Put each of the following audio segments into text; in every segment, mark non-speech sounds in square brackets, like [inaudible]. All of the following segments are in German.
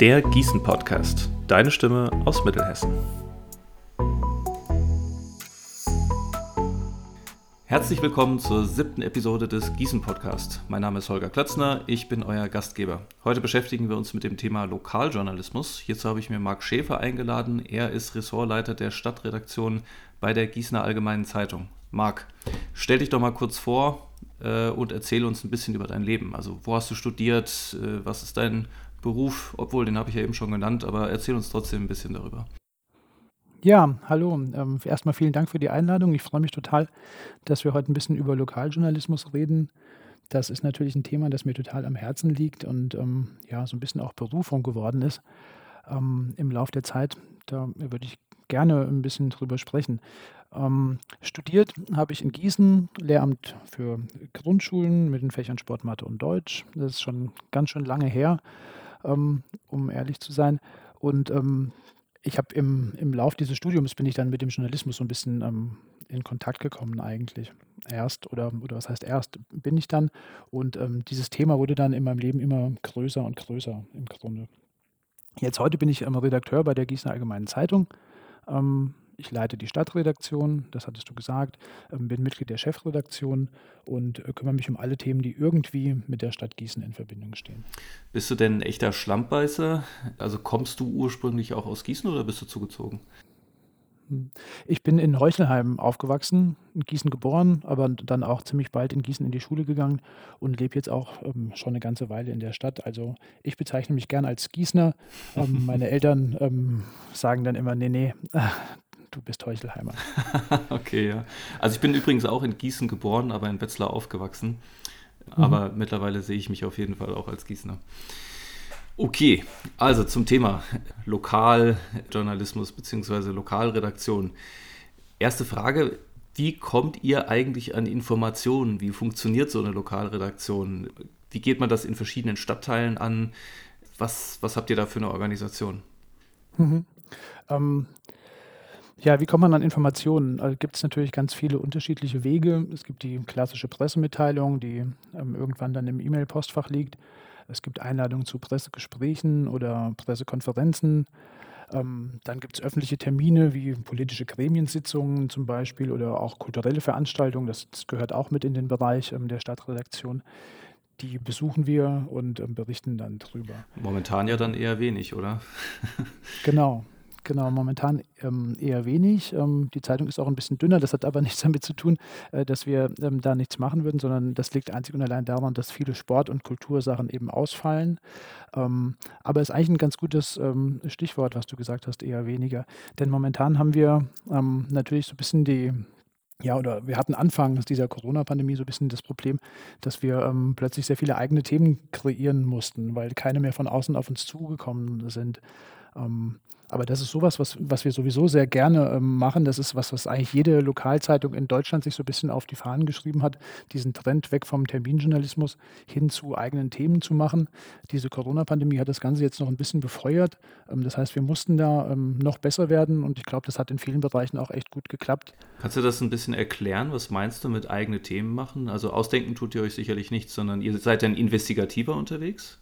Der Gießen Podcast. Deine Stimme aus Mittelhessen. Herzlich willkommen zur siebten Episode des Gießen Podcast. Mein Name ist Holger Klötzner, ich bin euer Gastgeber. Heute beschäftigen wir uns mit dem Thema Lokaljournalismus. Hierzu habe ich mir Marc Schäfer eingeladen. Er ist Ressortleiter der Stadtredaktion bei der Gießener Allgemeinen Zeitung. Marc, stell dich doch mal kurz vor äh, und erzähle uns ein bisschen über dein Leben. Also, wo hast du studiert? Äh, was ist dein Beruf, obwohl den habe ich ja eben schon genannt, aber erzähl uns trotzdem ein bisschen darüber. Ja, hallo. Ähm, erstmal vielen Dank für die Einladung. Ich freue mich total, dass wir heute ein bisschen über Lokaljournalismus reden. Das ist natürlich ein Thema, das mir total am Herzen liegt und ähm, ja, so ein bisschen auch Berufung geworden ist ähm, im Laufe der Zeit. Da würde ich gerne ein bisschen drüber sprechen. Ähm, studiert habe ich in Gießen Lehramt für Grundschulen mit den Fächern Sport, Mathe und Deutsch. Das ist schon ganz schön lange her ähm, um ehrlich zu sein. Und ähm, ich habe im, im Lauf dieses Studiums bin ich dann mit dem Journalismus so ein bisschen ähm, in Kontakt gekommen eigentlich. Erst oder, oder was heißt erst bin ich dann. Und ähm, dieses Thema wurde dann in meinem Leben immer größer und größer im Grunde. Jetzt heute bin ich ähm, Redakteur bei der Gießener Allgemeinen Zeitung. Ähm, ich leite die Stadtredaktion, das hattest du gesagt, ähm, bin Mitglied der Chefredaktion und äh, kümmere mich um alle Themen, die irgendwie mit der Stadt Gießen in Verbindung stehen. Bist du denn ein echter Schlammbeißer? Also kommst du ursprünglich auch aus Gießen oder bist du zugezogen? Ich bin in Heuchelheim aufgewachsen, in Gießen geboren, aber dann auch ziemlich bald in Gießen in die Schule gegangen und lebe jetzt auch ähm, schon eine ganze Weile in der Stadt. Also ich bezeichne mich gern als Gießner. Ähm, meine Eltern ähm, sagen dann immer, nee, nee, du bist Heuchelheimer. [laughs] okay, ja. Also ich bin übrigens auch in Gießen geboren, aber in Wetzlar aufgewachsen. Mhm. Aber mittlerweile sehe ich mich auf jeden Fall auch als Gießener. Okay, also zum Thema Lokaljournalismus bzw. Lokalredaktion. Erste Frage, wie kommt ihr eigentlich an Informationen? Wie funktioniert so eine Lokalredaktion? Wie geht man das in verschiedenen Stadtteilen an? Was, was habt ihr da für eine Organisation? Mhm. Ähm, ja, wie kommt man an Informationen? Also gibt es natürlich ganz viele unterschiedliche Wege. Es gibt die klassische Pressemitteilung, die ähm, irgendwann dann im E-Mail-Postfach liegt. Es gibt Einladungen zu Pressegesprächen oder Pressekonferenzen. Ähm, dann gibt es öffentliche Termine wie politische Gremiensitzungen zum Beispiel oder auch kulturelle Veranstaltungen. Das, das gehört auch mit in den Bereich ähm, der Stadtredaktion. Die besuchen wir und ähm, berichten dann drüber. Momentan ja dann eher wenig, oder? genau. Genau, momentan ähm, eher wenig. Ähm, die Zeitung ist auch ein bisschen dünner. Das hat aber [laughs] nichts damit zu tun, äh, dass wir ähm, da nichts machen würden, sondern das liegt einzig und allein daran, dass viele Sport- und Kultursachen eben ausfallen. Ähm, aber es ist eigentlich ein ganz gutes ähm, Stichwort, was du gesagt hast, eher weniger. Denn momentan haben wir ähm, natürlich so ein bisschen die, ja, oder wir hatten anfangs dieser Corona-Pandemie so ein bisschen das Problem, dass wir ähm, plötzlich sehr viele eigene Themen kreieren mussten, weil keine mehr von außen auf uns zugekommen sind. Ähm, aber das ist sowas, was, was wir sowieso sehr gerne ähm, machen. Das ist was, was eigentlich jede Lokalzeitung in Deutschland sich so ein bisschen auf die Fahnen geschrieben hat, diesen Trend weg vom Terminjournalismus hin zu eigenen Themen zu machen. Diese Corona-Pandemie hat das Ganze jetzt noch ein bisschen befeuert. Ähm, das heißt, wir mussten da ähm, noch besser werden und ich glaube, das hat in vielen Bereichen auch echt gut geklappt. Kannst du das ein bisschen erklären? Was meinst du mit eigene Themen machen? Also ausdenken tut ihr euch sicherlich nicht, sondern ihr seid dann investigativer unterwegs?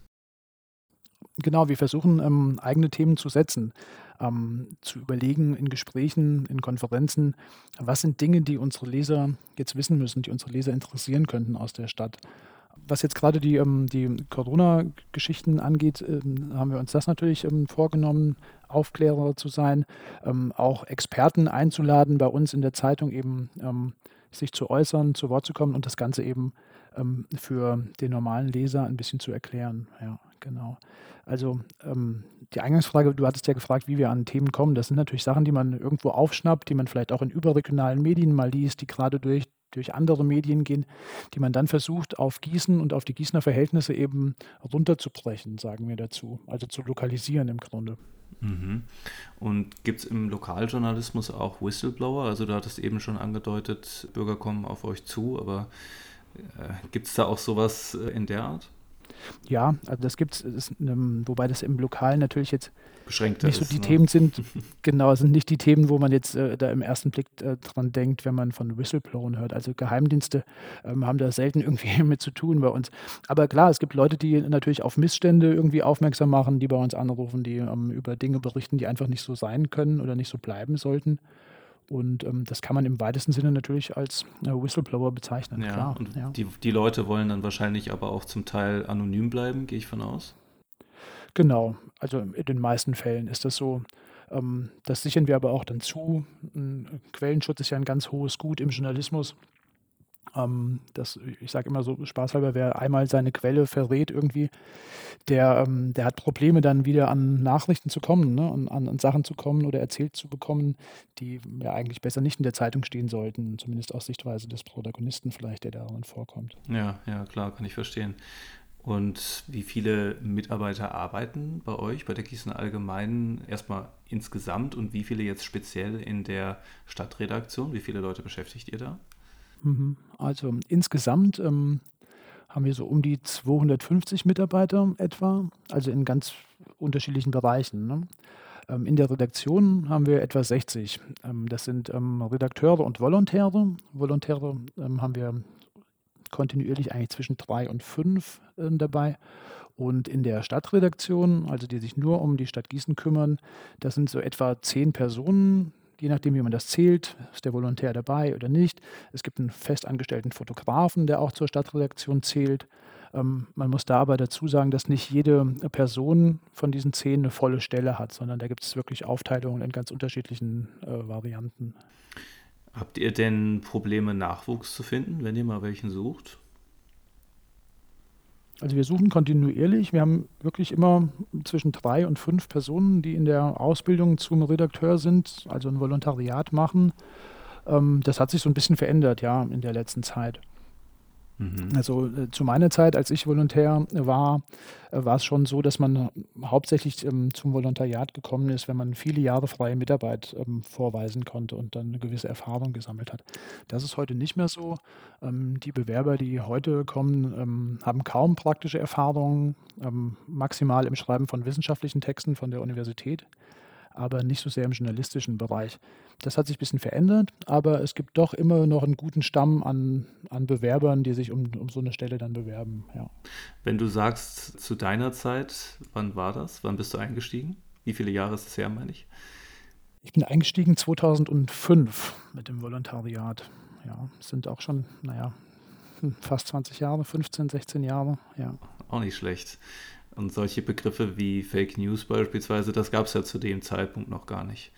Genau, wir versuchen ähm, eigene Themen zu setzen, ähm, zu überlegen in Gesprächen, in Konferenzen, was sind Dinge, die unsere Leser jetzt wissen müssen, die unsere Leser interessieren könnten aus der Stadt. Was jetzt gerade die, ähm, die Corona-Geschichten angeht, ähm, haben wir uns das natürlich ähm, vorgenommen, Aufklärer zu sein, ähm, auch Experten einzuladen, bei uns in der Zeitung eben sich zu äußern, zu Wort zu kommen und das Ganze eben für den normalen Leser ein bisschen zu erklären. Ja, genau. Also ähm, die Eingangsfrage, du hattest ja gefragt, wie wir an Themen kommen. Das sind natürlich Sachen, die man irgendwo aufschnappt, die man vielleicht auch in überregionalen Medien mal liest, die gerade durch, durch andere Medien gehen, die man dann versucht, auf Gießen und auf die Gießener Verhältnisse eben runterzubrechen, sagen wir dazu. Also zu lokalisieren im Grunde. Mhm. Und gibt es im Lokaljournalismus auch Whistleblower? Also du hattest eben schon angedeutet, Bürger kommen auf euch zu, aber gibt es da auch sowas äh, in der Art? Ja, also das gibt es, ähm, wobei das im Lokalen natürlich jetzt Beschränkter nicht so ist. die ne? Themen sind, [laughs] genau, sind nicht die Themen, wo man jetzt äh, da im ersten Blick äh, dran denkt, wenn man von Whistleblowern hört. Also Geheimdienste ähm, haben da selten irgendwie [laughs] mit zu tun bei uns. Aber klar, es gibt Leute, die natürlich auf Missstände irgendwie aufmerksam machen, die bei uns anrufen, die ähm, über Dinge berichten, die einfach nicht so sein können oder nicht so bleiben sollten. Und ähm, das kann man im weitesten Sinne natürlich als äh, Whistleblower bezeichnen. Ja, klar, und ja. die, die Leute wollen dann wahrscheinlich aber auch zum Teil anonym bleiben, gehe ich von aus. Genau, also in den meisten Fällen ist das so. Ähm, das sichern wir aber auch dann zu. Ein Quellenschutz ist ja ein ganz hohes Gut im Journalismus. Ähm, das, ich sage immer so spaßhalber, wer einmal seine Quelle verrät irgendwie, der, ähm, der hat Probleme dann wieder an Nachrichten zu kommen, ne? an, an, an Sachen zu kommen oder erzählt zu bekommen, die ja eigentlich besser nicht in der Zeitung stehen sollten, zumindest aus Sichtweise des Protagonisten vielleicht, der darin vorkommt. Ja, ja, klar, kann ich verstehen. Und wie viele Mitarbeiter arbeiten bei euch, bei der Gießen Allgemeinen, erstmal insgesamt und wie viele jetzt speziell in der Stadtredaktion? Wie viele Leute beschäftigt ihr da? Mhm. Also insgesamt ähm, haben wir so um die 250 Mitarbeiter etwa, also in ganz unterschiedlichen Bereichen. Ne? Ähm, in der Redaktion haben wir etwa 60. Ähm, das sind ähm, Redakteure und Volontäre. Volontäre ähm, haben wir kontinuierlich eigentlich zwischen drei und fünf äh, dabei. Und in der Stadtredaktion, also die sich nur um die Stadt Gießen kümmern, das sind so etwa zehn Personen, je nachdem, wie man das zählt, ist der Volontär dabei oder nicht. Es gibt einen festangestellten Fotografen, der auch zur Stadtredaktion zählt. Ähm, man muss da aber dazu sagen, dass nicht jede Person von diesen zehn eine volle Stelle hat, sondern da gibt es wirklich Aufteilungen in ganz unterschiedlichen äh, Varianten. Habt ihr denn Probleme, Nachwuchs zu finden, wenn ihr mal welchen sucht? Also wir suchen kontinuierlich. Wir haben wirklich immer zwischen drei und fünf Personen, die in der Ausbildung zum Redakteur sind, also ein Volontariat machen. Ähm, das hat sich so ein bisschen verändert, ja, in der letzten Zeit. Mhm. Also äh, zu meiner Zeit, als ich Volontär war, äh, war es schon so, dass man hauptsächlich ähm, zum Volontariat gekommen ist, wenn man viele Jahre freie Mitarbeit ähm, vorweisen konnte und dann eine gewisse Erfahrung gesammelt hat. Das ist heute nicht mehr so. Ähm, die Bewerber, die heute kommen, ähm, haben kaum praktische Erfahrungen, ähm, maximal im Schreiben von wissenschaftlichen Texten von der Universität aber nicht so sehr im journalistischen Bereich. Das hat sich ein bisschen verändert, aber es gibt doch immer noch einen guten Stamm an, an Bewerbern, die sich um, um so eine Stelle dann bewerben. Ja. Wenn du sagst, zu deiner Zeit, wann war das? Wann bist du eingestiegen? Wie viele Jahre ist es her, meine ich? Ich bin eingestiegen 2005 mit dem Volontariat. Ja, sind auch schon, naja, fast 20 Jahre, 15, 16 Jahre, ja. Auch nicht schlecht. Und solche Begriffe wie Fake News beispielsweise, das gab es ja zu dem Zeitpunkt noch gar nicht.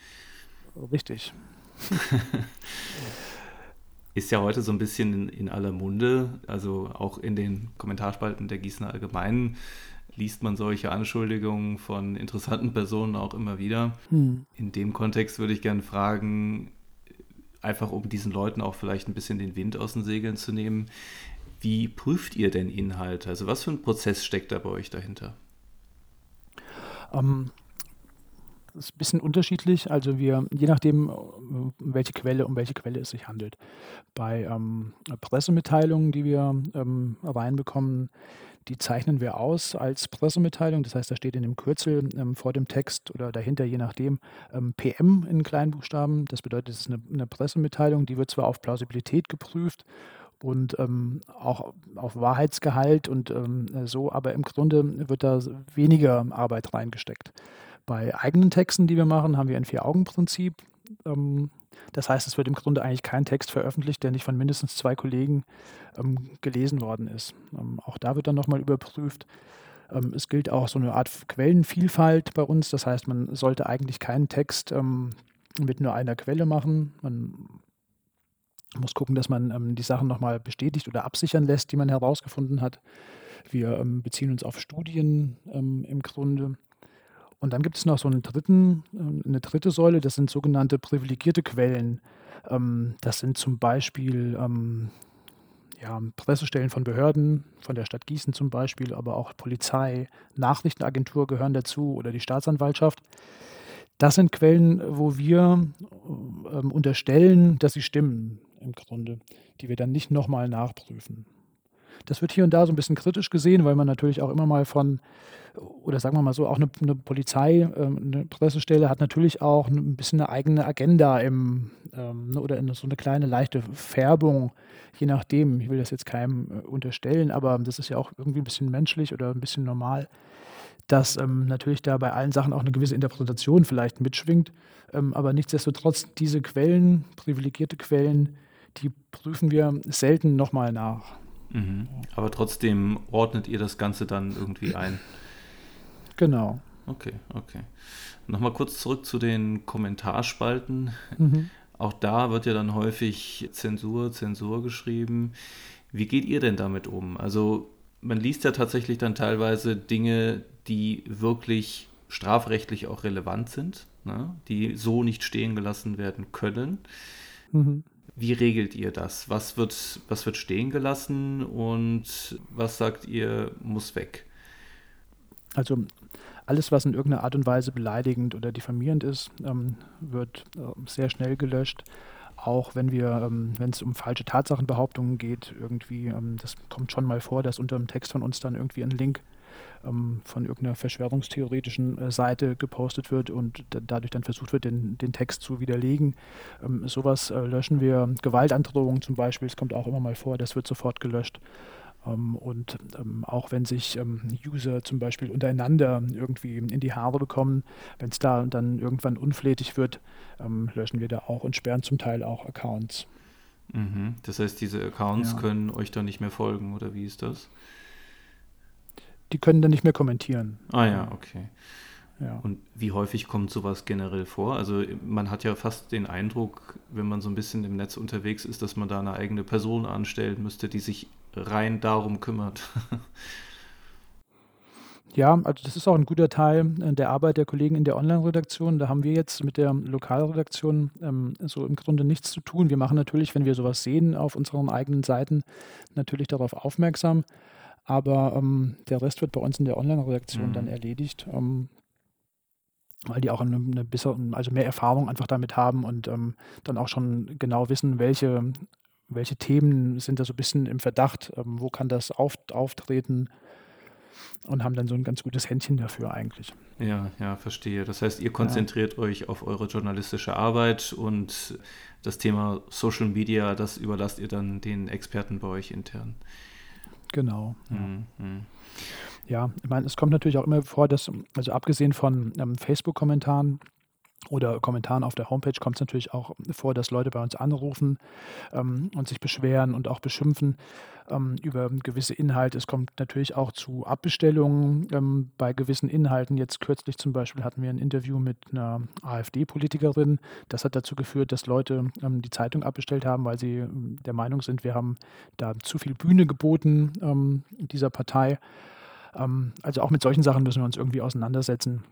Richtig. [laughs] Ist ja heute so ein bisschen in, in aller Munde, also auch in den Kommentarspalten der Gießener Allgemeinen liest man solche Anschuldigungen von interessanten Personen auch immer wieder. Hm. In dem Kontext würde ich gerne fragen, einfach um diesen Leuten auch vielleicht ein bisschen den Wind aus den Segeln zu nehmen, wie prüft ihr denn Inhalte? Also was für ein Prozess steckt da bei euch dahinter? Ähm, das ist ein bisschen unterschiedlich. Also wir, je nachdem, um welche Quelle, um welche Quelle es sich handelt. Bei ähm, Pressemitteilungen, die wir ähm, reinbekommen, die zeichnen wir aus als Pressemitteilung. Das heißt, da steht in dem Kürzel ähm, vor dem Text oder dahinter, je nachdem, ähm, PM in Kleinbuchstaben. Das bedeutet, es ist eine, eine Pressemitteilung, die wird zwar auf Plausibilität geprüft und ähm, auch auf Wahrheitsgehalt und ähm, so, aber im Grunde wird da weniger Arbeit reingesteckt. Bei eigenen Texten, die wir machen, haben wir ein Vier-Augen-Prinzip. Ähm, das heißt, es wird im Grunde eigentlich kein Text veröffentlicht, der nicht von mindestens zwei Kollegen ähm, gelesen worden ist. Ähm, auch da wird dann nochmal überprüft. Ähm, es gilt auch so eine Art Quellenvielfalt bei uns. Das heißt, man sollte eigentlich keinen Text mit nur einer Quelle machen. Man muss gucken, dass man ähm, die Sachen nochmal bestätigt oder absichern lässt, die man herausgefunden hat. Wir ähm, beziehen uns auf Studien ähm, im Grunde. Und dann gibt es noch so einen dritten, ähm, eine dritte Säule, das sind sogenannte privilegierte Quellen. Ähm, das sind zum Beispiel ähm, ja, Pressestellen von Behörden, von der Stadt Gießen zum Beispiel, aber auch Polizei, Nachrichtenagentur gehören dazu oder die Staatsanwaltschaft. Das sind Quellen, wo wir unterstellen, dass sie stimmen im Grunde, die wir dann nicht nochmal nachprüfen. Das wird hier und da so ein bisschen kritisch gesehen, weil man natürlich auch immer mal von oder sagen wir mal so, auch eine, eine Polizei, ähm, eine Pressestelle hat natürlich auch ein bisschen eine eigene Agenda im, ähm, ne, oder so eine kleine leichte Färbung, je nachdem. Ich will das jetzt keinem äh, unterstellen, aber das ist ja auch irgendwie ein bisschen menschlich oder ein bisschen normal, dass ähm, natürlich da bei allen Sachen auch eine gewisse Interpretation vielleicht mitschwingt. Aber nichtsdestotrotz, diese Quellen, privilegierte Quellen, die prüfen wir selten nochmal nach. Mhm. Aber trotzdem ordnet ihr das Ganze dann irgendwie ein. Genau. Okay, okay. Nochmal kurz zurück zu den Kommentarspalten. Mhm. Auch da wird ja dann häufig Zensur, Zensur geschrieben. Wie geht ihr denn damit um? Also man liest ja tatsächlich dann teilweise Dinge, die wirklich strafrechtlich auch relevant sind, ne? die so nicht stehen gelassen werden können. Mhm. Wie regelt ihr das? Was wird, was wird stehen gelassen und was sagt ihr, muss weg? Also alles, was in irgendeiner Art und Weise beleidigend oder diffamierend ist, ähm, wird äh, sehr schnell gelöscht. Auch wenn wir, ähm, wenn es um falsche Tatsachenbehauptungen geht, irgendwie, ähm, das kommt schon mal vor, dass unter dem Text von uns dann irgendwie ein Link ähm, von irgendeiner verschwörungstheoretischen äh, Seite gepostet wird und dadurch dann versucht wird, den, den Text zu widerlegen. Ähm, sowas äh, löschen wir. Gewaltandrohungen zum Beispiel, das kommt auch immer mal vor, das wird sofort gelöscht. Ähm, und ähm, auch wenn sich ähm, User zum Beispiel untereinander irgendwie in die Haare bekommen, wenn es da dann irgendwann unflätig wird, löschen wir da auch und sperren zum Teil auch Accounts. Mhm. Das heißt, diese Accounts ja. können euch dann nicht mehr folgen, oder wie ist das? Die können dann nicht mehr kommentieren. Ah ja, okay. Ja. Und wie häufig kommt sowas generell vor? Also man hat ja fast den Eindruck, wenn man so ein bisschen im Netz unterwegs ist, dass man da eine eigene Person anstellen müsste, die sich rein darum kümmert. [laughs] Ja, also das ist auch ein guter Teil äh, der Arbeit der Kollegen in der Online-Redaktion. Da haben wir jetzt mit der Lokalredaktion ähm, so im Grunde nichts zu tun. Wir machen natürlich, wenn wir sowas sehen auf unseren eigenen Seiten, natürlich darauf aufmerksam. Aber ähm, der Rest wird bei uns in der Online-Redaktion mhm. dann erledigt, ähm, weil die auch eine, eine bessere, also mehr Erfahrung einfach damit haben und ähm, dann auch schon genau wissen, welche welche Themen sind da so ein bisschen im Verdacht, ähm, wo kann das auf, auftreten und haben dann so ein ganz gutes Händchen dafür eigentlich. Ja, ja, verstehe. Das heißt, ihr konzentriert ja. euch auf eure journalistische Arbeit und das Thema Social Media, das überlasst ihr dann den Experten bei euch intern. Genau. Ja. Mhm. ja, ich meine, es kommt natürlich auch immer vor, dass, also abgesehen von ähm, Facebook-Kommentaren, oder Kommentaren auf der Homepage kommt es natürlich auch vor, dass Leute bei uns anrufen ähm, und sich beschweren und auch beschimpfen ähm, über gewisse Inhalte. Es kommt natürlich auch zu Abbestellungen ähm, bei gewissen Inhalten. Jetzt kürzlich zum Beispiel hatten wir ein Interview mit einer AfD-Politikerin. Das hat dazu geführt, dass Leute ähm, die Zeitung abbestellt haben, weil sie ähm, der Meinung sind, wir haben da zu viel Bühne geboten ähm, dieser Partei. also auch mit solchen Sachen müssen wir uns irgendwie auseinandersetzen.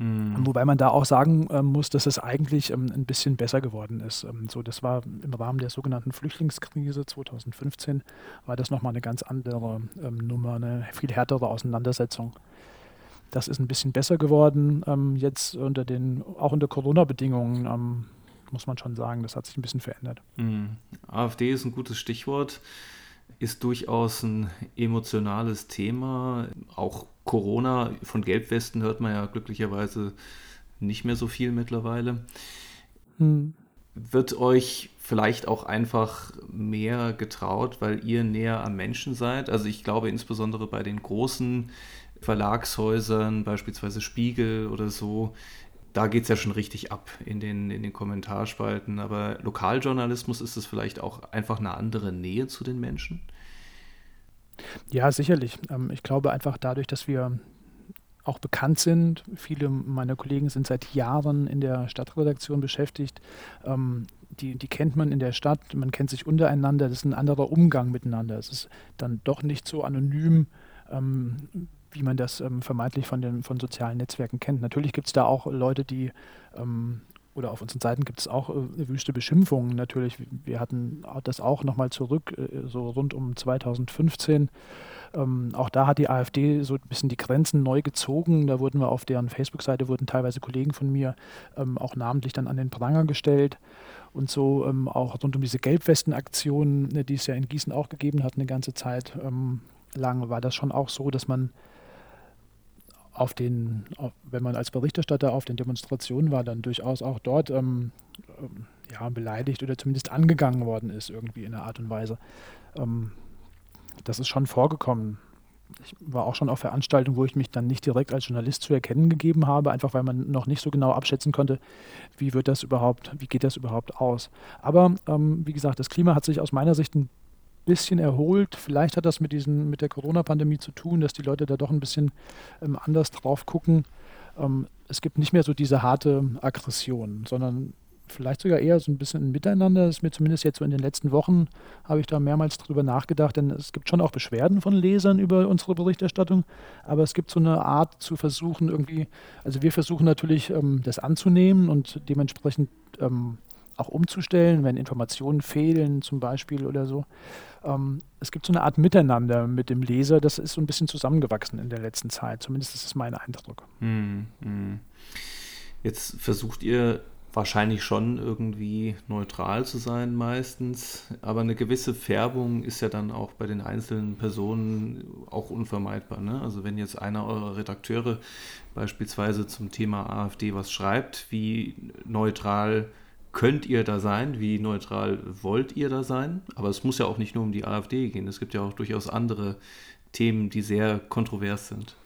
Mhm. Wobei man da auch sagen ähm, muss, dass es eigentlich ähm, ein bisschen besser geworden ist. Ähm, so, das war im Rahmen der sogenannten Flüchtlingskrise 2015, war das nochmal eine ganz andere ähm, Nummer, eine viel härtere Auseinandersetzung. Das ist ein bisschen besser geworden. Ähm, jetzt unter den, auch unter Corona-Bedingungen ähm, muss man schon sagen, das hat sich ein bisschen verändert. Mhm. AfD ist ein gutes Stichwort ist durchaus ein emotionales Thema. Auch Corona, von Gelbwesten hört man ja glücklicherweise nicht mehr so viel mittlerweile. Hm. Wird euch vielleicht auch einfach mehr getraut, weil ihr näher am Menschen seid? Also ich glaube insbesondere bei den großen Verlagshäusern, beispielsweise Spiegel oder so, da geht es ja schon richtig ab in den, in den Kommentarspalten. Aber Lokaljournalismus ist es vielleicht auch einfach eine andere Nähe zu den Menschen? Ja, sicherlich. Ähm, ich glaube einfach dadurch, dass wir auch bekannt sind. Viele meiner Kollegen sind seit Jahren in der Stadtredaktion beschäftigt. Ähm, die, die kennt man in der Stadt, man kennt sich untereinander, das ist ein anderer Umgang miteinander. Es ist dann doch nicht so anonym, ähm, wie man das ähm, vermeintlich von den von sozialen Netzwerken kennt. Natürlich gibt es da auch Leute, die ähm, oder auf unseren Seiten gibt es auch äh, wüste Beschimpfungen natürlich. Wir hatten das auch nochmal zurück, äh, so rund um 2015. Ähm, auch da hat die AfD so ein bisschen die Grenzen neu gezogen. Da wurden wir auf deren Facebook-Seite, wurden teilweise Kollegen von mir ähm, auch namentlich dann an den Pranger gestellt. Und so ähm, auch rund um diese Gelbwesten-Aktion, ne, die es ja in Gießen auch gegeben hat, eine ganze Zeit ähm, lang, war das schon auch so, dass man auf den, auf, wenn man als Berichterstatter auf den Demonstrationen war, dann durchaus auch dort ähm, ähm, ja, beleidigt oder zumindest angegangen worden ist, irgendwie in einer Art und Weise. Ähm, das ist schon vorgekommen. Ich war auch schon auf Veranstaltungen, wo ich mich dann nicht direkt als Journalist zu erkennen gegeben habe, einfach weil man noch nicht so genau abschätzen konnte, wie wird das überhaupt, wie geht das überhaupt aus. Aber ähm, wie gesagt, das Klima hat sich aus meiner Sicht ein bisschen erholt. Vielleicht hat das mit, diesen, mit der Corona-Pandemie zu tun, dass die Leute da doch ein bisschen ähm, anders drauf gucken. Ähm, es gibt nicht mehr so diese harte Aggression, sondern vielleicht sogar eher so ein bisschen ein Miteinander. Das ist mir zumindest jetzt so in den letzten Wochen, habe ich da mehrmals drüber nachgedacht, denn es gibt schon auch Beschwerden von Lesern über unsere Berichterstattung, aber es gibt so eine Art zu versuchen irgendwie, also wir versuchen natürlich ähm, das anzunehmen und dementsprechend ähm, auch umzustellen, wenn Informationen fehlen zum Beispiel oder so. Ähm, es gibt so eine Art Miteinander mit dem Leser, das ist so ein bisschen zusammengewachsen in der letzten Zeit. Zumindest ist es mein Eindruck. Hm, hm. Jetzt versucht ihr wahrscheinlich schon irgendwie neutral zu sein meistens, aber eine gewisse Färbung ist ja dann auch bei den einzelnen Personen auch unvermeidbar. Ne? Also wenn jetzt einer eurer Redakteure beispielsweise zum Thema AfD was schreibt, wie neutral könnt ihr da sein, wie neutral wollt ihr da sein. Aber es muss ja auch nicht nur um die AfD gehen. Es gibt ja auch durchaus andere Themen, die sehr kontrovers sind.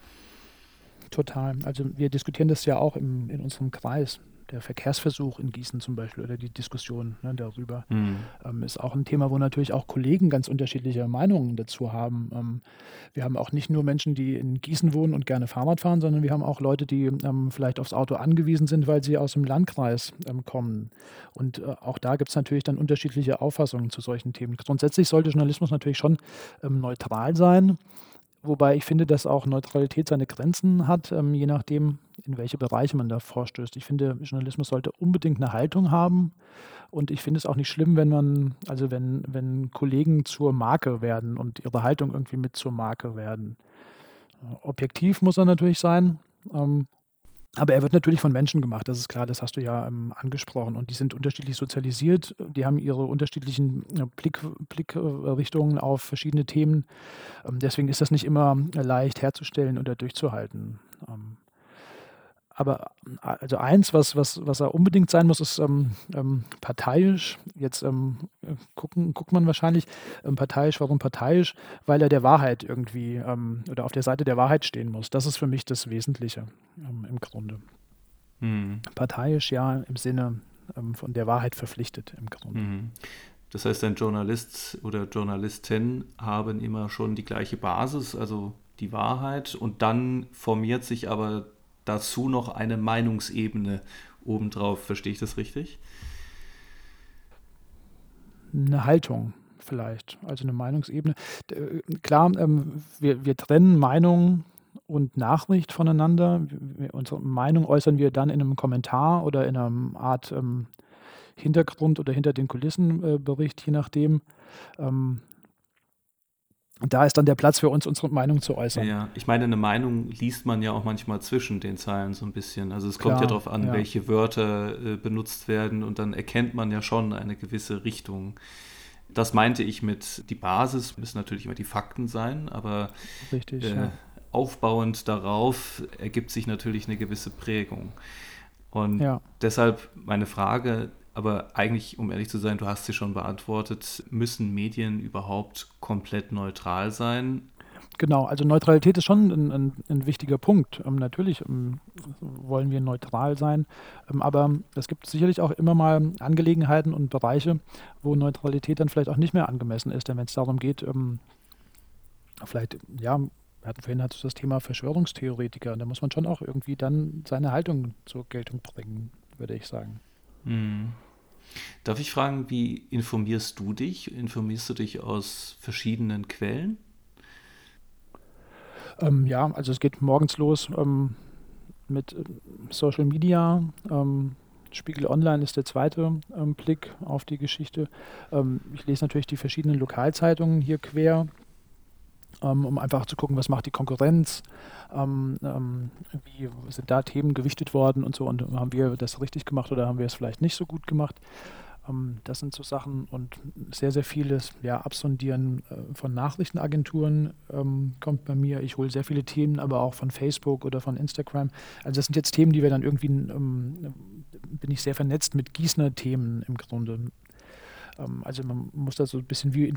Total. Also wir diskutieren das ja auch im, in unserem Kreis der Verkehrsversuch in Gießen zum Beispiel oder die Diskussion ne, darüber mhm. ähm, ist auch ein Thema, wo natürlich auch Kollegen ganz unterschiedliche Meinungen dazu haben. Ähm, wir haben auch nicht nur Menschen, die in Gießen wohnen und gerne Fahrrad fahren, sondern wir haben auch Leute, die ähm, vielleicht aufs Auto angewiesen sind, weil sie aus dem Landkreis ähm, kommen. Und äh, auch da gibt es natürlich dann unterschiedliche Auffassungen zu solchen Themen. Grundsätzlich sollte Journalismus natürlich schon ähm, neutral sein. Wobei ich finde, dass auch Neutralität seine Grenzen hat, ähm, je nachdem, in welche Bereiche man da vorstößt. Ich finde, Journalismus sollte unbedingt eine Haltung haben. Und ich finde es auch nicht schlimm, wenn man, also wenn, wenn Kollegen zur Marke werden und ihre Haltung irgendwie mit zur Marke werden. Objektiv muss er natürlich sein. Ähm, aber er wird natürlich von Menschen gemacht, das ist klar, das hast du ja ähm, angesprochen. Und die sind unterschiedlich sozialisiert, die haben ihre unterschiedlichen äh, Blick, Blickrichtungen auf verschiedene Themen. Ähm, deswegen ist das nicht immer leicht herzustellen oder durchzuhalten. Ähm, aber also eins, was, was, was er unbedingt sein muss, ist ähm, ähm, parteiisch. Jetzt ähm, gucken, guckt man wahrscheinlich ähm, parteiisch, warum parteiisch? Weil er der Wahrheit irgendwie ähm, oder auf der Seite der Wahrheit stehen muss. Das ist für mich das Wesentliche ähm, im Grunde. Mhm. Parteiisch ja im Sinne von der Wahrheit verpflichtet im Grunde. Mhm. Das heißt, ein Journalist oder Journalistin haben immer schon die gleiche Basis, also die Wahrheit, und dann formiert sich aber dazu noch eine Meinungsebene obendrauf. Verstehe ich das richtig? Eine Haltung vielleicht, also eine Meinungsebene. Äh, klar, ähm, wir, wir trennen Meinung und Nachricht voneinander. unsere Meinung äußern wir dann in einem Kommentar oder in einer Art ähm, Hintergrund oder hinter den Kulissen äh, je nachdem. Ähm, und da ist dann der Platz für uns, unsere Meinung zu äußern. Ja, ich meine, eine Meinung liest man ja auch manchmal zwischen den Zeilen so ein bisschen. Also es kommt Klar, ja darauf an, ja. welche Wörter äh, benutzt werden und dann erkennt man ja schon eine gewisse Richtung. Das meinte ich mit, die Basis müssen natürlich immer die Fakten sein, aber Richtig, äh, ja. aufbauend darauf ergibt sich natürlich eine gewisse Prägung. Und ja. deshalb meine Frage, aber eigentlich, um ehrlich zu sein, du hast sie schon beantwortet, müssen Medien überhaupt komplett neutral sein? Genau, also Neutralität ist schon ein, ein, ein wichtiger Punkt. Ähm, natürlich ähm, wollen wir neutral sein, ähm, aber es gibt sicherlich auch immer mal Angelegenheiten und Bereiche, wo Neutralität dann vielleicht auch nicht mehr angemessen ist. Denn wenn es darum geht, ähm, vielleicht, ja, wir hatten vorhin das Thema Verschwörungstheoretiker, da muss man schon auch irgendwie dann seine Haltung zur Geltung bringen, würde ich sagen. Mhm. Darf ich fragen, wie informierst du dich? Informierst du dich aus verschiedenen Quellen? Ähm, ja, also es geht morgens los ähm, mit äh, Social Media. Ähm, Spiegel Online ist der zweite ähm, Blick auf die Geschichte. Ähm, ich lese natürlich die verschiedenen Lokalzeitungen hier quer, um einfach zu gucken, was macht die Konkurrenz, ähm, ähm, wie sind da Themen gewichtet worden und so und haben wir das richtig gemacht oder haben wir es vielleicht nicht so gut gemacht. Ähm, das sind so Sachen und sehr, sehr vieles ja, Absondieren äh, von Nachrichtenagenturen ähm, kommt bei mir. Ich hole sehr viele Themen, aber auch von Facebook oder von Instagram. Also das sind jetzt Themen, die wir dann irgendwie, ähm, bin ich sehr vernetzt mit Gießener Themen im Grunde. Ähm, also man muss da so ein bisschen wie,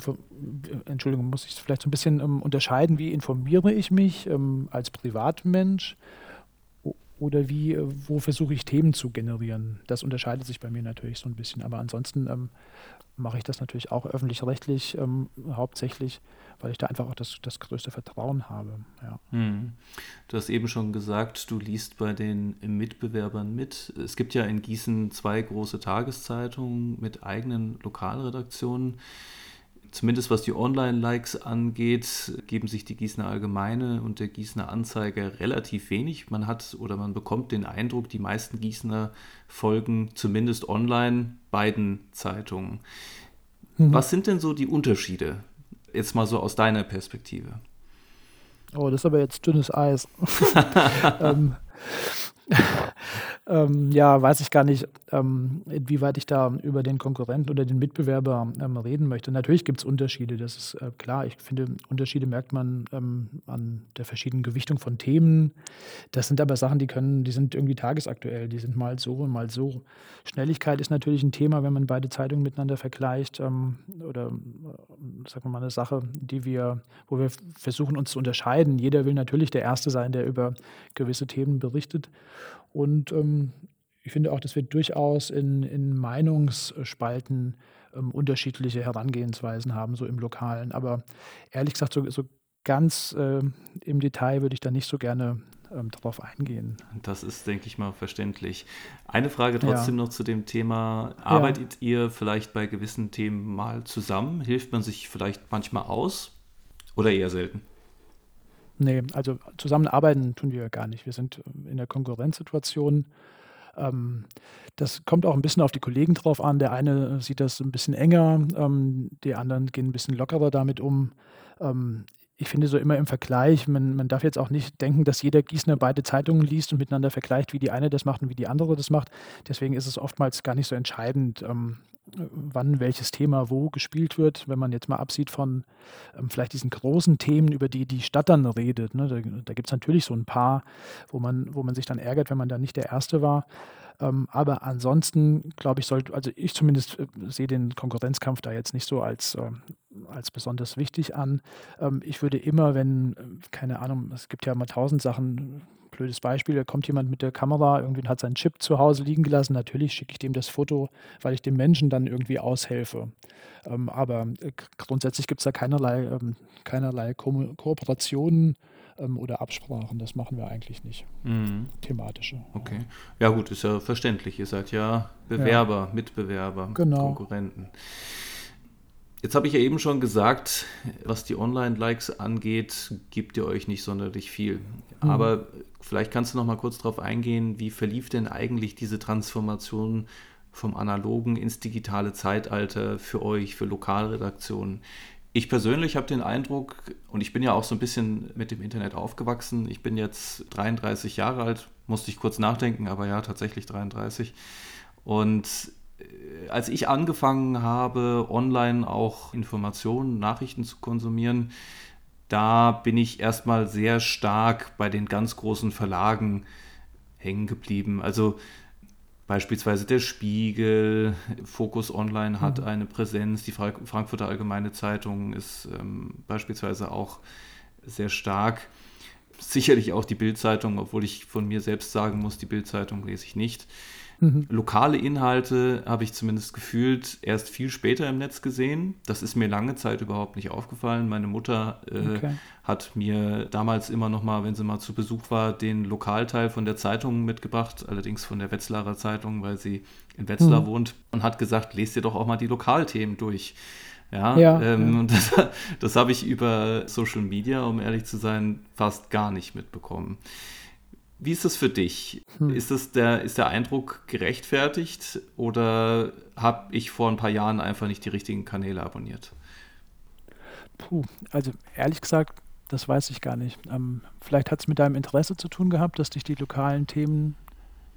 Entschuldigung, muss ich vielleicht so ein bisschen ähm, unterscheiden, wie informiere ich mich ähm, als Privatmensch oder wie, äh, wo versuche ich Themen zu generieren? Das unterscheidet sich bei mir natürlich so ein bisschen. Aber ansonsten ähm, mache ich das natürlich auch öffentlich-rechtlich ähm, hauptsächlich, weil ich da einfach auch das, das größte Vertrauen habe. Ja. Hm. Du hast eben schon gesagt, du liest bei den Mitbewerbern mit. Es gibt ja in Gießen zwei große Tageszeitungen mit eigenen Lokalredaktionen zumindest was die Online-Likes angeht, geben sich die Gießener Allgemeine und der Gießener Anzeiger relativ wenig. Man hat oder man bekommt den Eindruck, die meisten Gießener folgen zumindest online beiden Zeitungen. Mhm. Was sind denn so die Unterschiede? Jetzt mal so aus deiner Perspektive. Oh, das ist aber jetzt dünnes Eis. [laughs] [laughs] ähm, ähm, ja, weiß ich gar nicht, ähm, inwieweit ich da über den Konkurrenten oder den Mitbewerber ähm, reden möchte. Natürlich gibt es Unterschiede, das ist äh, klar. Ich finde, Unterschiede merkt man ähm, an der verschiedenen Gewichtung von Themen. Das sind aber Sachen, die können, die sind irgendwie tagesaktuell, die sind mal so und mal so. Schnelligkeit ist natürlich ein Thema, wenn man beide Zeitungen miteinander vergleicht ähm, oder äh, sagen wir mal eine Sache, die wir, wo wir versuchen uns zu unterscheiden. Jeder will natürlich der Erste sein, der über gewisse Themen berichtet. Und ähm, ich finde auch, dass wir durchaus in, in Meinungsspalten ähm, unterschiedliche Herangehensweisen haben, so im Lokalen. Aber ehrlich gesagt, so, so ganz äh, im Detail würde ich da nicht so gerne ähm, darauf eingehen. Das ist, denke ich mal, verständlich. Eine Frage trotzdem ja. noch zu dem Thema. Arbeitet ja. ihr vielleicht bei gewissen Themen mal zusammen? Hilft man sich vielleicht manchmal aus oder eher selten? Nee, also zusammenarbeiten tun wir gar nicht. Wir sind ähm, in der Konkurrenzsituation. Ähm, das kommt auch ein bisschen auf die Kollegen drauf an. Der eine sieht das ein bisschen enger, ähm, die anderen gehen ein bisschen lockerer damit um. ich finde so immer im Vergleich, man, man darf jetzt auch nicht denken, dass jeder Gießener beide Zeitungen liest und miteinander vergleicht, wie die eine das macht und wie die andere das macht. Deswegen ist es oftmals gar nicht so entscheidend, wann welches Thema wo gespielt wird, wenn man jetzt mal absieht von ähm, vielleicht diesen großen Themen, über die die Stadt dann redet. Ne? Da, da gibt es natürlich so ein paar, wo man, wo man sich dann ärgert, wenn man da nicht der Erste war. Ähm, aber ansonsten, glaube ich, sollte, also ich zumindest äh, sehe den Konkurrenzkampf da jetzt nicht so als, äh, als besonders wichtig an. Ähm, ich würde immer, wenn, äh, keine Ahnung, es gibt ja mal tausend Sachen, blödes Beispiel, da kommt jemand mit der Kamera, irgendwie hat seinen Chip zu Hause liegen gelassen. Natürlich schicke ich dem das Foto, weil ich dem Menschen dann irgendwie aushelfe. Ähm, aber äh, grundsätzlich gibt es da keinerlei, ähm, keinerlei Ko Kooperationen ähm, oder Absprachen. Das machen wir eigentlich nicht. Mhm. Thematische. Okay. Ja, gut, ist ja verständlich. Ihr seid ja Bewerber, ja. Mitbewerber, genau. Konkurrenten. Jetzt habe ich ja eben schon gesagt, was die Online-Likes angeht, gibt ihr euch nicht sonderlich viel. Mhm. Aber vielleicht kannst du noch mal kurz darauf eingehen, wie verlief denn eigentlich diese Transformation vom analogen ins digitale Zeitalter für euch, für Lokalredaktionen? Ich persönlich habe den Eindruck, und ich bin ja auch so ein bisschen mit dem Internet aufgewachsen, ich bin jetzt 33 Jahre alt, musste ich kurz nachdenken, aber ja, tatsächlich 33. Und als ich angefangen habe, online auch Informationen, Nachrichten zu konsumieren, da bin ich erstmal sehr stark bei den ganz großen Verlagen hängen geblieben. Also beispielsweise der Spiegel, Focus Online hat mhm. eine Präsenz, die Frankfurter Allgemeine Zeitung ist ähm, beispielsweise auch sehr stark. Sicherlich auch die Bildzeitung, obwohl ich von mir selbst sagen muss, die Bildzeitung lese ich nicht. Mhm. Lokale Inhalte habe ich zumindest gefühlt erst viel später im Netz gesehen. Das ist mir lange Zeit überhaupt nicht aufgefallen. Meine Mutter äh, okay. hat mir damals immer noch mal, wenn sie mal zu Besuch war, den Lokalteil von der Zeitung mitgebracht, allerdings von der Wetzlarer Zeitung, weil sie in Wetzlar mhm. wohnt und hat gesagt, lest dir doch auch mal die Lokalthemen durch. Ja, ja, ähm, [laughs] ja. das, das habe ich über Social Media, um ehrlich zu sein, fast gar nicht mitbekommen. Wie ist das für dich? Hm. Ist, das der, ist der Eindruck gerechtfertigt oder habe ich vor ein paar Jahren einfach nicht die richtigen Kanäle abonniert? Puh, also ehrlich gesagt, das weiß ich gar nicht. Ähm, vielleicht hat es mit deinem Interesse zu tun gehabt, dass dich die lokalen Themen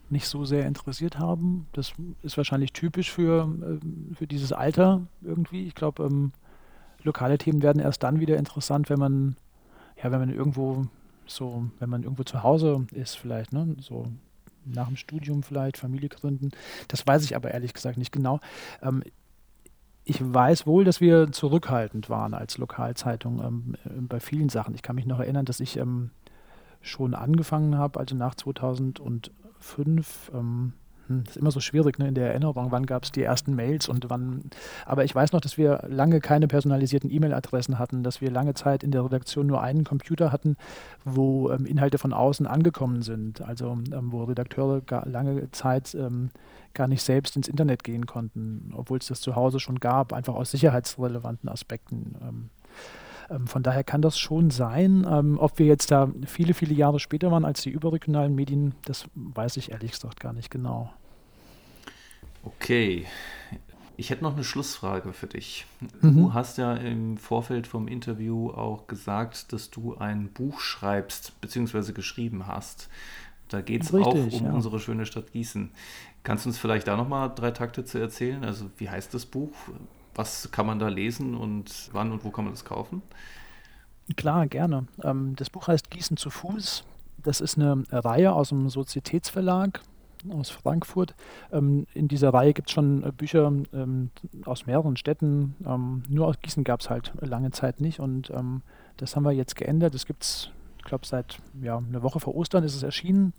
nicht so sehr interessiert haben. Das ist wahrscheinlich typisch für, äh, für dieses Alter irgendwie. Ich glaube, ähm, lokale Themen werden erst dann wieder interessant, wenn man, ja, wenn man irgendwo so, wenn man irgendwo zu Hause ist, vielleicht, ne? So nach dem Studium vielleicht, Familie gründen. Das weiß ich aber ehrlich gesagt nicht genau. Ähm, ich weiß wohl, dass wir zurückhaltend waren als Lokalzeitung ähm, äh, bei vielen Sachen. Ich kann mich noch erinnern, dass ich ähm, schon angefangen habe, also nach 2005, ähm, hm, ist immer so schwierig ne, in der Erinnerung, wann gab es die ersten Mails und wann. Aber ich weiß noch, dass wir lange keine personalisierten E-Mail-Adressen hatten, dass wir lange Zeit in der Redaktion nur einen Computer hatten, wo ähm, Inhalte von außen angekommen sind. Also ähm, wo Redakteure lange Zeit ähm, gar nicht selbst ins Internet gehen konnten, obwohl es das zu Hause schon gab, einfach aus sicherheitsrelevanten Aspekten. Ähm, ähm, von daher kann das schon sein. Ähm, ob wir jetzt da viele, viele Jahre später waren als die überregionalen Medien, das weiß ich ehrlich gesagt gar nicht genau. Okay. Ich hätte noch eine Schlussfrage für dich. Mhm. Du hast ja im Vorfeld vom Interview auch gesagt, dass du ein Buch schreibst bzw. geschrieben hast. Da geht es auch um ja. unsere schöne Stadt Gießen. Kannst du uns vielleicht da nochmal drei Takte zu erzählen? Also wie heißt das Buch? Was kann man da lesen und wann und wo kann man das kaufen? Klar, gerne. Ähm, das Buch heißt Gießen zu Fuß. Das ist eine Reihe aus dem Sozietätsverlag aus Frankfurt. Ähm, in dieser Reihe gibt es schon äh, Bücher ähm, aus mehreren Städten. Ähm, nur aus Gießen gab es halt lange Zeit nicht und ähm, das haben wir jetzt geändert. Es gibt es, ich glaube, seit ja, einer Woche vor Ostern ist es erschienen.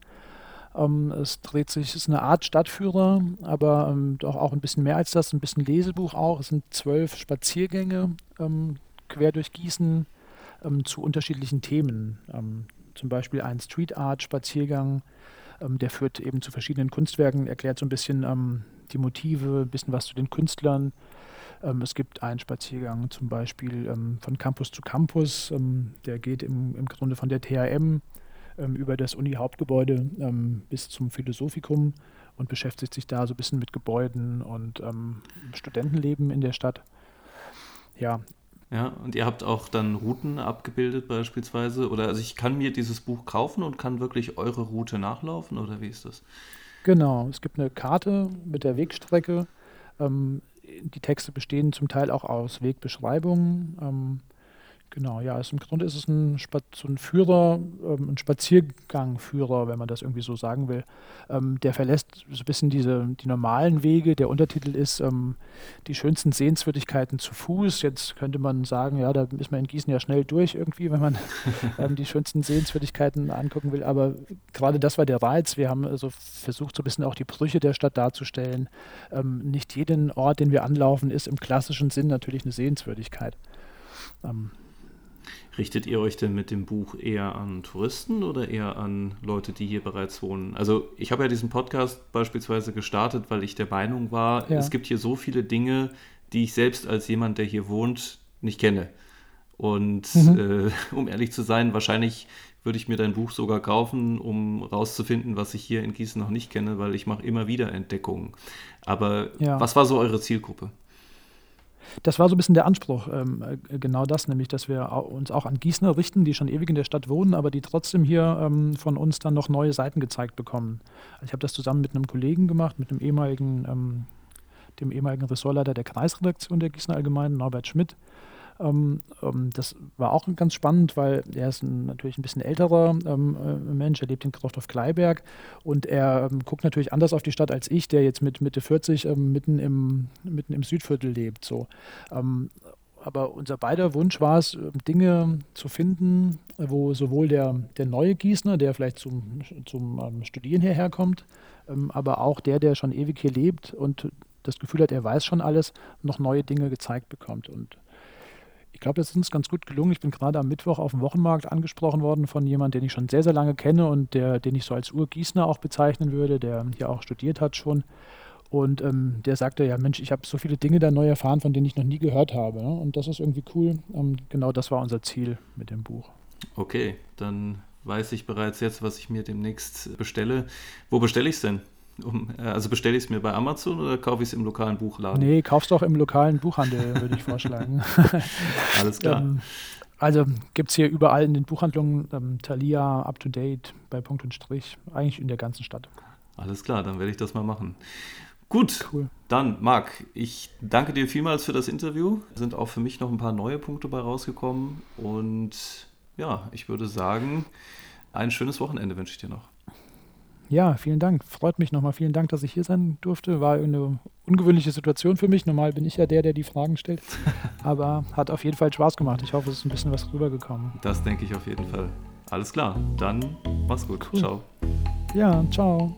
Ähm, es dreht sich, es ist eine Art Stadtführer, aber ähm, doch auch ein bisschen mehr als das, ein bisschen Lesebuch auch. Es sind zwölf Spaziergänge quer durch Gießen zu unterschiedlichen Themen. zum Beispiel ein Street Art Spaziergang, der führt eben zu verschiedenen Kunstwerken, erklärt so ein bisschen ähm, die Motive, ein bisschen was zu den Künstlern. Ähm, es gibt einen Spaziergang zum Beispiel ähm, von Campus zu Campus, ähm, der geht im, im Grunde von der THM ähm, über das Uni-Hauptgebäude bis zum Philosophikum und beschäftigt sich da so ein bisschen mit Gebäuden und Studentenleben in der Stadt. Ja, ja, und ihr habt auch dann Routen abgebildet beispielsweise. Oder also ich kann mir dieses Buch kaufen und kann wirklich eure Route nachlaufen oder wie ist das? Genau, es gibt eine Karte mit der Wegstrecke. Ähm, die Texte bestehen zum Teil auch aus Wegbeschreibungen. Ähm, Genau, ja, also im Grunde ist es ein, so ein Führer, ähm, ein Spaziergangführer, wenn man das irgendwie so sagen will. Ähm, der verlässt so ein bisschen diese, die normalen Wege. Der Untertitel ist ähm, die schönsten Sehenswürdigkeiten zu Fuß. Jetzt könnte man sagen, ja, da ist man in Gießen ja schnell durch irgendwie, wenn man [laughs] ähm, die schönsten Sehenswürdigkeiten angucken will. Aber gerade das war der Reiz. Wir haben also versucht, so ein bisschen auch die Brüche der Stadt darzustellen. Ähm, nicht jeden Ort, den wir anlaufen, ist im klassischen Sinn natürlich eine Sehenswürdigkeit. Richtet ihr euch denn mit dem Buch eher an Touristen oder eher an Leute, die hier bereits wohnen? Also ich habe ja diesen Podcast beispielsweise gestartet, weil ich der Meinung war, ja. es gibt hier so viele Dinge, die ich selbst als jemand, der hier wohnt, nicht kenne. Und mhm. äh, [laughs] um ehrlich zu sein, wahrscheinlich würde ich mir dein Buch sogar kaufen, um rauszufinden, was ich hier in Gießen noch nicht kenne, weil ich mache immer wieder Entdeckungen. Aber ja. was war so eure Zielgruppe? Das war so ein bisschen der Anspruch, ähm, äh, genau das, nämlich, dass wir uns auch an Gießener richten, die schon ewig in der Stadt wohnen, aber die trotzdem hier ähm, von uns dann noch neue Seiten gezeigt bekommen. Also ich habe das zusammen mit einem Kollegen gemacht, mit einem ehemaligen, ähm, dem ehemaligen Ressortleiter der Kreisredaktion der Gießener Allgemeinen, Norbert Schmidt. Ähm, ähm, das war auch ganz spannend, weil er ist ein, natürlich ein bisschen älterer ähm, äh, Mensch, er lebt in Kroftorf-Kleiberg und er ähm, guckt natürlich anders auf die Stadt als ich, der jetzt mit Mitte 40 ähm, mitten, im, mitten im Südviertel lebt. So. Aber unser beider Wunsch war es, Dinge zu finden, wo sowohl der, der neue Gießner, der vielleicht zum, zum Studieren hierher kommt, aber auch der, der schon ewig hier lebt und das Gefühl hat, er weiß schon alles, noch neue Dinge gezeigt bekommt. Und glaube, das ist uns ganz gut gelungen. Ich bin gerade am Mittwoch auf dem Wochenmarkt angesprochen worden von jemandem, den ich schon sehr, sehr lange kenne und der, den ich so als Urgießner auch bezeichnen würde, der hier auch studiert hat schon. Und ähm, der sagte, ja Mensch, ich habe so viele Dinge da neu erfahren, von denen ich noch nie gehört habe. Ne? Und das ist irgendwie cool. Ähm, genau das war unser Ziel mit dem Buch. Okay, dann weiß ich bereits jetzt, was ich mir demnächst bestelle. Wo bestelle ich es denn? Um, äh, also bestelle ich es mir bei Amazon oder kaufe ich es im lokalen Buchladen? Nee, kaufst doch im lokalen Buchhandel, würde ich vorschlagen. [laughs] Alles klar. ähm, also gibt es hier überall in den Buchhandlungen ähm, Thalia, Up to Date, bei Punkt und Strich, eigentlich in der ganzen Stadt. Alles klar, dann werde ich das mal machen. Gut, cool. dann Marc, ich danke dir vielmals für das Interview. Sind auch für mich noch ein paar neue Punkte bei rausgekommen und ja, ich würde sagen, ein schönes Wochenende wünsche ich dir noch. Ja, vielen Dank. Freut mich nochmal. Vielen Dank, dass ich hier sein durfte. War eine ungewöhnliche Situation für mich. Normal bin ich ja der, der die Fragen stellt. [laughs] Aber hat auf jeden Fall Spaß gemacht. Ich hoffe, es ist ein bisschen was rübergekommen. Das denke ich auf jeden Fall. Alles klar. Dann mach's gut. Cool. Ciao. Ja, ciao.